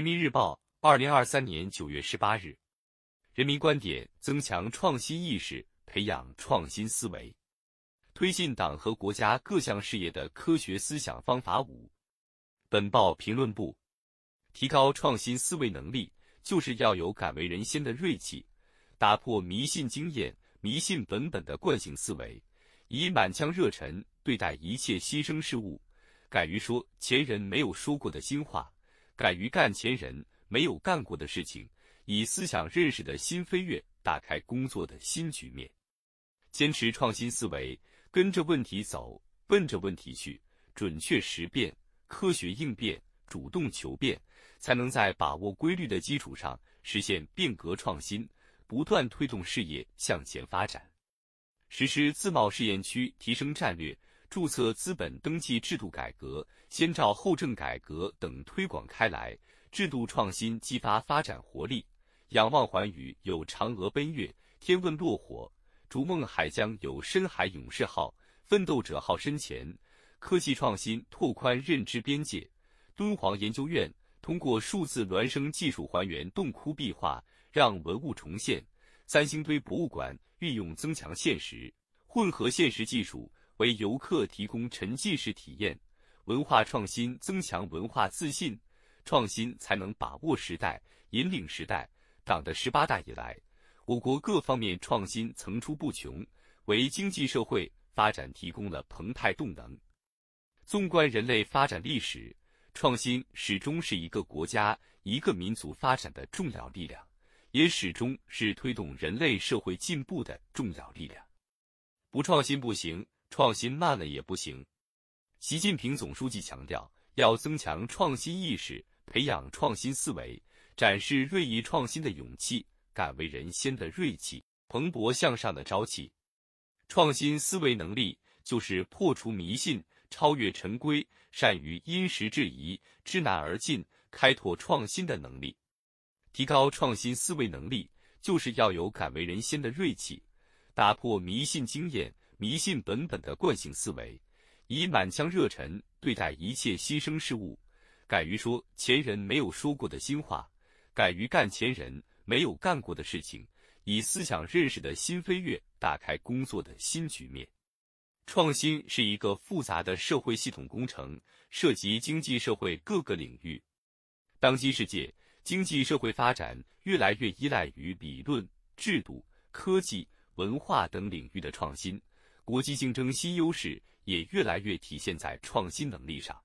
人民日报，二零二三年九月十八日。人民观点：增强创新意识，培养创新思维，推进党和国家各项事业的科学思想方法五。本报评论部：提高创新思维能力，就是要有敢为人先的锐气，打破迷信经验、迷信本本的惯性思维，以满腔热忱对待一切新生事物，敢于说前人没有说过的新话。敢于干前人没有干过的事情，以思想认识的新飞跃打开工作的新局面。坚持创新思维，跟着问题走，奔着问题去，准确识变，科学应变，主动求变，才能在把握规律的基础上实现变革创新，不断推动事业向前发展。实施自贸试验区提升战略。注册资本登记制度改革、先兆后证改革等推广开来，制度创新激发发展活力。仰望寰宇有嫦娥奔月，天问落火；逐梦海疆有深海勇士号，奋斗者号深潜。科技创新拓宽认知边界。敦煌研究院通过数字孪生技术还原洞窟壁画，让文物重现。三星堆博物馆运用增强现实、混合现实技术。为游客提供沉浸式体验，文化创新增强文化自信，创新才能把握时代、引领时代。党的十八大以来，我国各方面创新层出不穷，为经济社会发展提供了澎湃动能。纵观人类发展历史，创新始终是一个国家、一个民族发展的重要力量，也始终是推动人类社会进步的重要力量。不创新不行。创新慢了也不行。习近平总书记强调，要增强创新意识，培养创新思维，展示锐意创新的勇气，敢为人先的锐气，蓬勃向上的朝气。创新思维能力就是破除迷信、超越陈规、善于因时制宜、知难而进、开拓创新的能力。提高创新思维能力，就是要有敢为人先的锐气，打破迷信经验。迷信本本的惯性思维，以满腔热忱对待一切新生事物，敢于说前人没有说过的新话，敢于干前人没有干过的事情，以思想认识的新飞跃打开工作的新局面。创新是一个复杂的社会系统工程，涉及经济社会各个领域。当今世界经济社会发展越来越依赖于理论、制度、科技、文化等领域的创新。国际竞争新优势也越来越体现在创新能力上。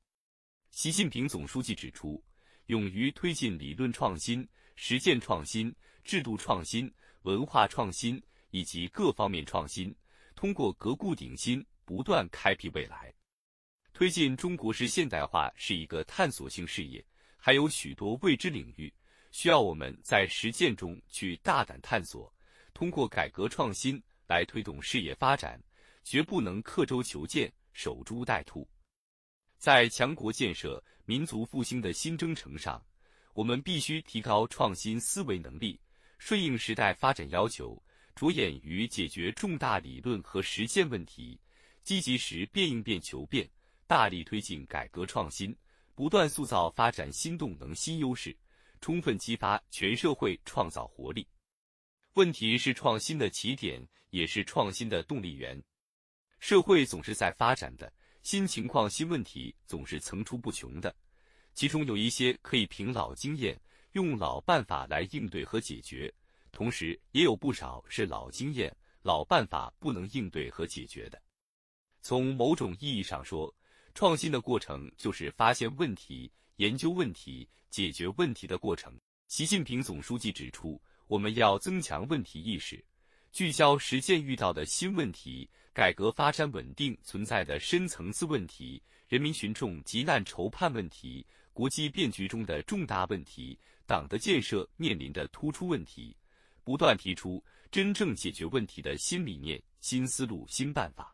习近平总书记指出，勇于推进理论创新、实践创新、制度创新、文化创新以及各方面创新，通过革故鼎新，不断开辟未来。推进中国式现代化是一个探索性事业，还有许多未知领域，需要我们在实践中去大胆探索，通过改革创新来推动事业发展。绝不能刻舟求剑、守株待兔。在强国建设、民族复兴的新征程上，我们必须提高创新思维能力，顺应时代发展要求，着眼于解决重大理论和实践问题，积极时变应变求变，大力推进改革创新，不断塑造发展新动能、新优势，充分激发全社会创造活力。问题是创新的起点，也是创新的动力源。社会总是在发展的，新情况、新问题总是层出不穷的，其中有一些可以凭老经验、用老办法来应对和解决，同时也有不少是老经验、老办法不能应对和解决的。从某种意义上说，创新的过程就是发现问题、研究问题、解决问题的过程。习近平总书记指出，我们要增强问题意识。聚焦实践遇到的新问题，改革发展稳定存在的深层次问题，人民群众急难愁盼问题，国际变局中的重大问题，党的建设面临的突出问题，不断提出真正解决问题的新理念、新思路、新办法。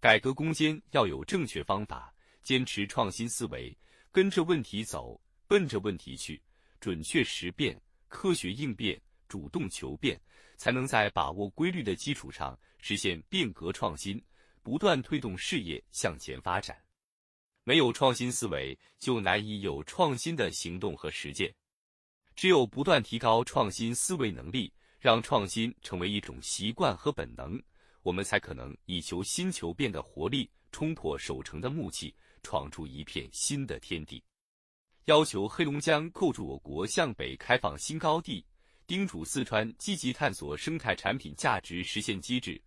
改革攻坚要有正确方法，坚持创新思维，跟着问题走，奔着问题去，准确识变，科学应变，主动求变。才能在把握规律的基础上实现变革创新，不断推动事业向前发展。没有创新思维，就难以有创新的行动和实践。只有不断提高创新思维能力，让创新成为一种习惯和本能，我们才可能以求新求变的活力，冲破守成的木器，闯出一片新的天地。要求黑龙江构筑我国向北开放新高地，叮嘱四川积极探索生态产品价值实现机制，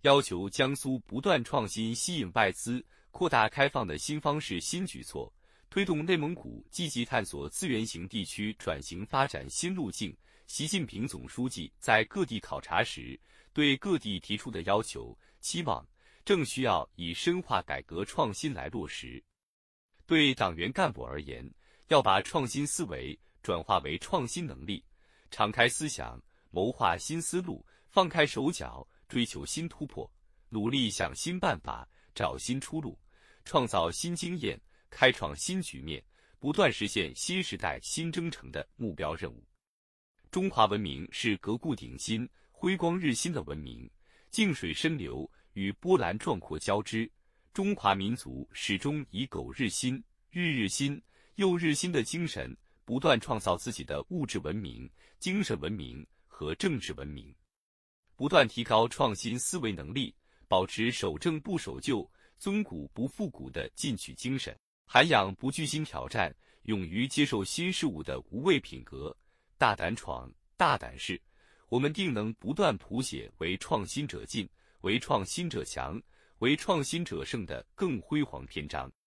要求江苏不断创新吸引外资。扩大开放的新方式、新举措，推动内蒙古积极探索资源型地区转型发展新路径。习近平总书记在各地考察时，对各地提出的要求、期望，正需要以深化改革创新来落实。对党员干部而言，要把创新思维转化为创新能力，敞开思想，谋划新思路，放开手脚，追求新突破，努力想新办法。找新出路，创造新经验，开创新局面，不断实现新时代新征程的目标任务。中华文明是革故鼎新、辉光日新的文明，静水深流与波澜壮阔交织。中华民族始终以苟日新、日日新、又日新的精神，不断创造自己的物质文明、精神文明和政治文明，不断提高创新思维能力。保持守正不守旧、尊古不复古的进取精神，涵养不惧新挑战、勇于接受新事物的无畏品格，大胆闯、大胆试，我们定能不断谱写为创新者进、为创新者强、为创新者胜的更辉煌篇章。